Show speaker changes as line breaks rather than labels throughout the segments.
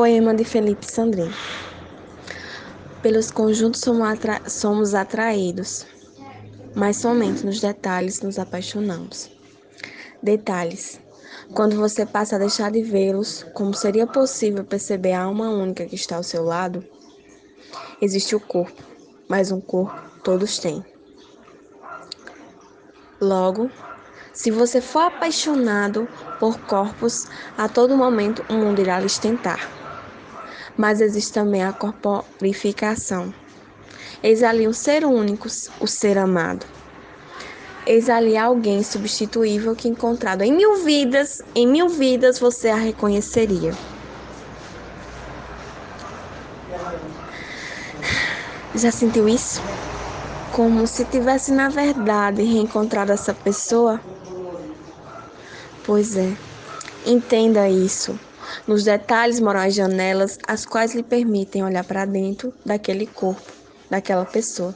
Poema de Felipe Sandrin. Pelos conjuntos somos atraídos, mas somente nos detalhes nos apaixonamos. Detalhes. Quando você passa a deixar de vê-los, como seria possível perceber a alma única que está ao seu lado? Existe o corpo, mas um corpo todos têm. Logo, se você for apaixonado por corpos, a todo momento o mundo irá lhes tentar. Mas existe também a corporificação. Eis ali um ser único, o ser amado. Eis ali alguém substituível que encontrado em mil vidas, em mil vidas você a reconheceria. Já sentiu isso? Como se tivesse na verdade reencontrado essa pessoa? Pois é, entenda isso. Nos detalhes moram as janelas, as quais lhe permitem olhar para dentro daquele corpo, daquela pessoa.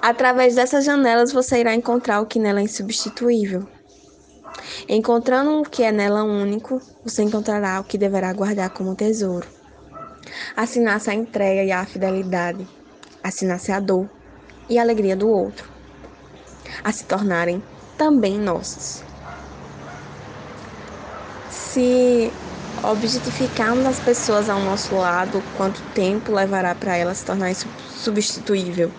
Através dessas janelas você irá encontrar o que nela é insubstituível. Encontrando o que é nela único, você encontrará o que deverá guardar como tesouro. Nasce a entrega e a fidelidade. Nasce a dor e a alegria do outro. A se tornarem também nossos se objetificarmos as pessoas ao nosso lado, quanto tempo levará para ela se tornar substituível?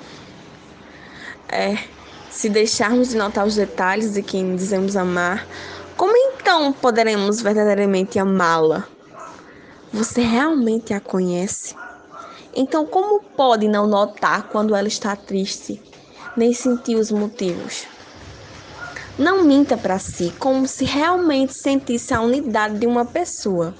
É, se deixarmos de notar os detalhes de quem dizemos amar, como então poderemos verdadeiramente amá-la? Você realmente a conhece? Então, como pode não notar quando ela está triste, nem sentir os motivos? Não minta para si como se realmente sentisse a unidade de uma pessoa.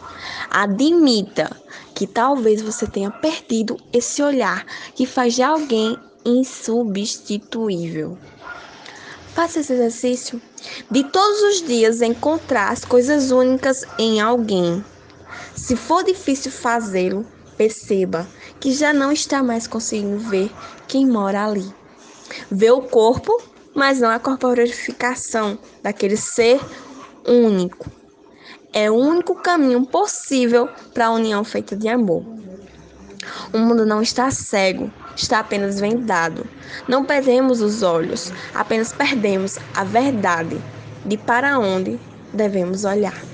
Admita que talvez você tenha perdido esse olhar que faz de alguém insubstituível. Faça esse exercício de todos os dias encontrar as coisas únicas em alguém. Se for difícil fazê-lo, perceba que já não está mais conseguindo ver quem mora ali. Vê o corpo mas não a corporificação daquele ser único. É o único caminho possível para a união feita de amor. O mundo não está cego, está apenas vendado. Não perdemos os olhos, apenas perdemos a verdade de para onde devemos olhar.